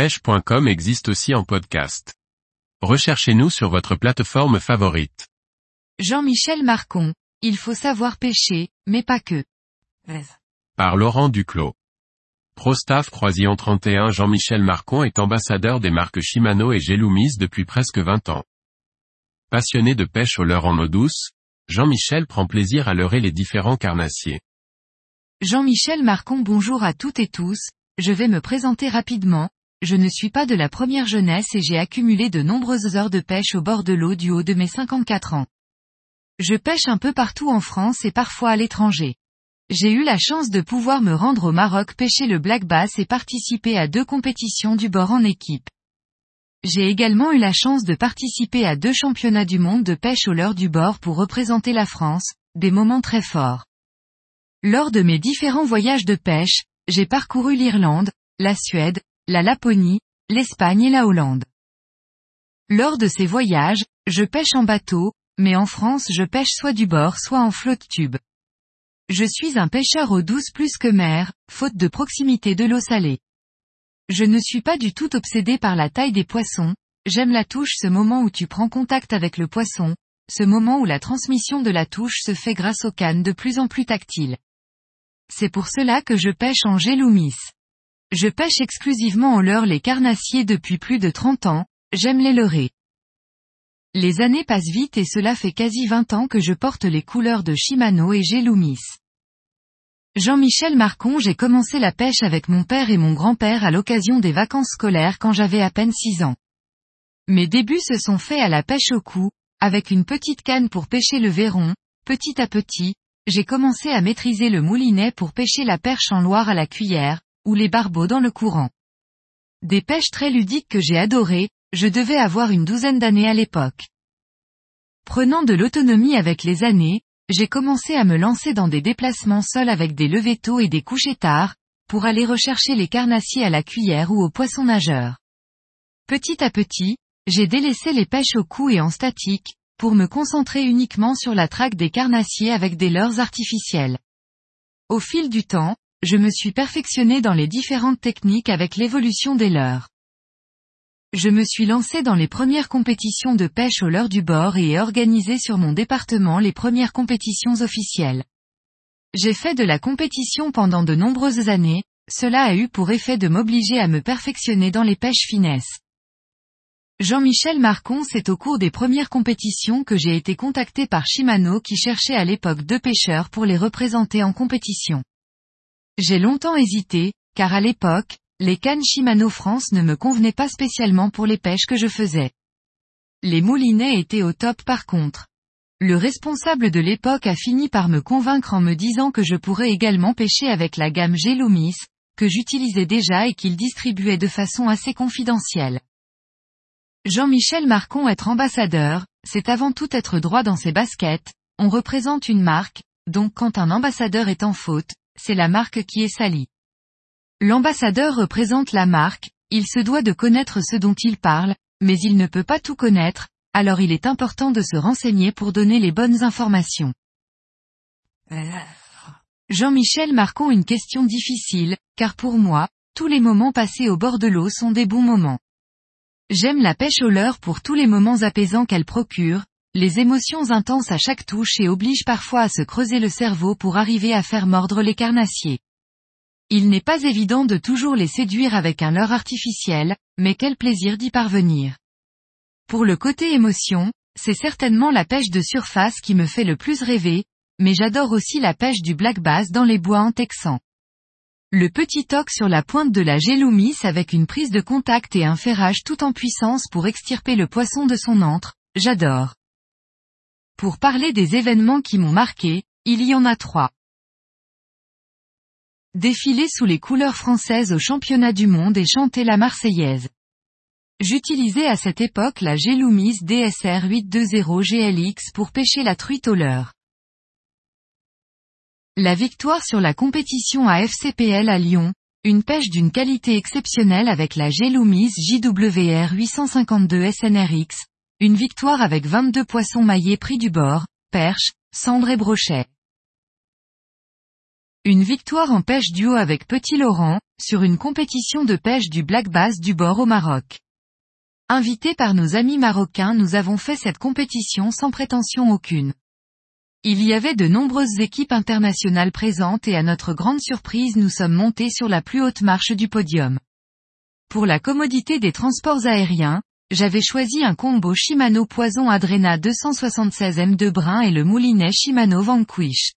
pêche.com existe aussi en podcast. Recherchez-nous sur votre plateforme favorite. Jean-Michel Marcon. Il faut savoir pêcher, mais pas que. Par Laurent Duclos. Prostaff Croisillon 31 Jean-Michel Marcon est ambassadeur des marques Shimano et Gelumis depuis presque 20 ans. Passionné de pêche au leurre en eau douce, Jean-Michel prend plaisir à leurrer les différents carnassiers. Jean-Michel Marcon bonjour à toutes et tous, je vais me présenter rapidement, je ne suis pas de la première jeunesse et j'ai accumulé de nombreuses heures de pêche au bord de l'eau du haut de mes 54 ans. Je pêche un peu partout en France et parfois à l'étranger. J'ai eu la chance de pouvoir me rendre au Maroc pêcher le black bass et participer à deux compétitions du bord en équipe. J'ai également eu la chance de participer à deux championnats du monde de pêche au leurre du bord pour représenter la France, des moments très forts. Lors de mes différents voyages de pêche, j'ai parcouru l'Irlande, la Suède, la Laponie, l'Espagne et la Hollande. Lors de ces voyages, je pêche en bateau, mais en France je pêche soit du bord soit en flotte tube. Je suis un pêcheur eau douce plus que mer, faute de proximité de l'eau salée. Je ne suis pas du tout obsédé par la taille des poissons, j'aime la touche ce moment où tu prends contact avec le poisson, ce moment où la transmission de la touche se fait grâce aux cannes de plus en plus tactiles. C'est pour cela que je pêche en géloumis. Je pêche exclusivement en leurre les carnassiers depuis plus de 30 ans, j'aime les leurrer. Les années passent vite et cela fait quasi 20 ans que je porte les couleurs de Shimano et Géloumis. Jean-Michel Marcon j'ai commencé la pêche avec mon père et mon grand-père à l'occasion des vacances scolaires quand j'avais à peine 6 ans. Mes débuts se sont faits à la pêche au cou, avec une petite canne pour pêcher le verron, petit à petit, j'ai commencé à maîtriser le moulinet pour pêcher la perche en Loire à la cuillère, ou les barbeaux dans le courant. Des pêches très ludiques que j'ai adorées, je devais avoir une douzaine d'années à l'époque. Prenant de l'autonomie avec les années, j'ai commencé à me lancer dans des déplacements seuls avec des levées tôt et des couchers tard, pour aller rechercher les carnassiers à la cuillère ou aux poissons nageurs. Petit à petit, j'ai délaissé les pêches au cou et en statique, pour me concentrer uniquement sur la traque des carnassiers avec des leurres artificiels. Au fil du temps, je me suis perfectionné dans les différentes techniques avec l'évolution des leurres. Je me suis lancé dans les premières compétitions de pêche au leurre du bord et ai organisé sur mon département les premières compétitions officielles. J'ai fait de la compétition pendant de nombreuses années, cela a eu pour effet de m'obliger à me perfectionner dans les pêches finesses. Jean-Michel Marcon c'est au cours des premières compétitions que j'ai été contacté par Shimano qui cherchait à l'époque deux pêcheurs pour les représenter en compétition. J'ai longtemps hésité, car à l'époque, les cannes Shimano France ne me convenaient pas spécialement pour les pêches que je faisais. Les moulinets étaient au top par contre. Le responsable de l'époque a fini par me convaincre en me disant que je pourrais également pêcher avec la gamme Gelomis, que j'utilisais déjà et qu'il distribuait de façon assez confidentielle. Jean-Michel Marcon être ambassadeur, c'est avant tout être droit dans ses baskets, on représente une marque, donc quand un ambassadeur est en faute, c'est la marque qui est salie. L'ambassadeur représente la marque, il se doit de connaître ce dont il parle, mais il ne peut pas tout connaître, alors il est important de se renseigner pour donner les bonnes informations. Jean-Michel Marcon une question difficile, car pour moi, tous les moments passés au bord de l'eau sont des bons moments. J'aime la pêche au leurre pour tous les moments apaisants qu'elle procure, les émotions intenses à chaque touche et obligent parfois à se creuser le cerveau pour arriver à faire mordre les carnassiers. Il n'est pas évident de toujours les séduire avec un leurre artificiel, mais quel plaisir d'y parvenir. Pour le côté émotion, c'est certainement la pêche de surface qui me fait le plus rêver, mais j'adore aussi la pêche du black bass dans les bois en texan. Le petit toc sur la pointe de la géloumis avec une prise de contact et un ferrage tout en puissance pour extirper le poisson de son antre, j'adore. Pour parler des événements qui m'ont marqué, il y en a trois. Défiler sous les couleurs françaises au championnat du monde et chanter la Marseillaise. J'utilisais à cette époque la Géloumis DSR 820 GLX pour pêcher la truite au leurre. La victoire sur la compétition à FCPL à Lyon, une pêche d'une qualité exceptionnelle avec la Geloumise JWR 852 SNRX, une victoire avec 22 poissons maillés pris du bord, perche, cendre et brochet. Une victoire en pêche duo avec Petit Laurent, sur une compétition de pêche du Black Bass du bord au Maroc. Invités par nos amis marocains nous avons fait cette compétition sans prétention aucune. Il y avait de nombreuses équipes internationales présentes et à notre grande surprise nous sommes montés sur la plus haute marche du podium. Pour la commodité des transports aériens, j'avais choisi un combo Shimano Poison Adrena 276 M2 Brun et le moulinet Shimano Vanquish.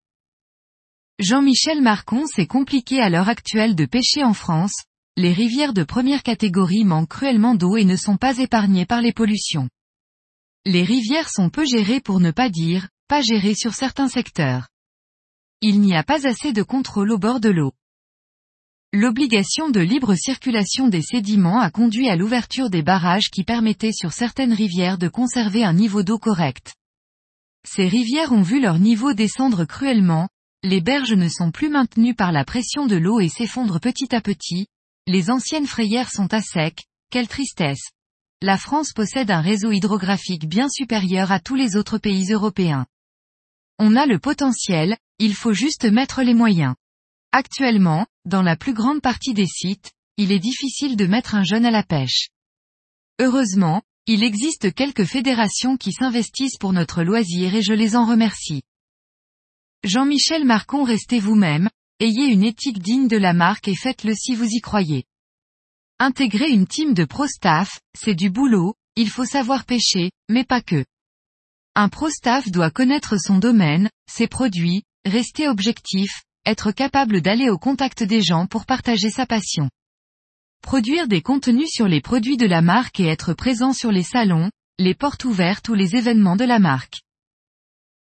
Jean-Michel Marcon c'est compliqué à l'heure actuelle de pêcher en France, les rivières de première catégorie manquent cruellement d'eau et ne sont pas épargnées par les pollutions. Les rivières sont peu gérées pour ne pas dire, pas gérées sur certains secteurs. Il n'y a pas assez de contrôle au bord de l'eau. L'obligation de libre circulation des sédiments a conduit à l'ouverture des barrages qui permettaient sur certaines rivières de conserver un niveau d'eau correct. Ces rivières ont vu leur niveau descendre cruellement, les berges ne sont plus maintenues par la pression de l'eau et s'effondrent petit à petit, les anciennes frayères sont à sec, quelle tristesse. La France possède un réseau hydrographique bien supérieur à tous les autres pays européens. On a le potentiel, il faut juste mettre les moyens. Actuellement, dans la plus grande partie des sites, il est difficile de mettre un jeune à la pêche. Heureusement, il existe quelques fédérations qui s'investissent pour notre loisir et je les en remercie. Jean-Michel Marcon restez vous-même, ayez une éthique digne de la marque et faites-le si vous y croyez. Intégrer une team de pro-staff, c'est du boulot, il faut savoir pêcher, mais pas que. Un pro-staff doit connaître son domaine, ses produits, rester objectif, être capable d'aller au contact des gens pour partager sa passion. Produire des contenus sur les produits de la marque et être présent sur les salons, les portes ouvertes ou les événements de la marque.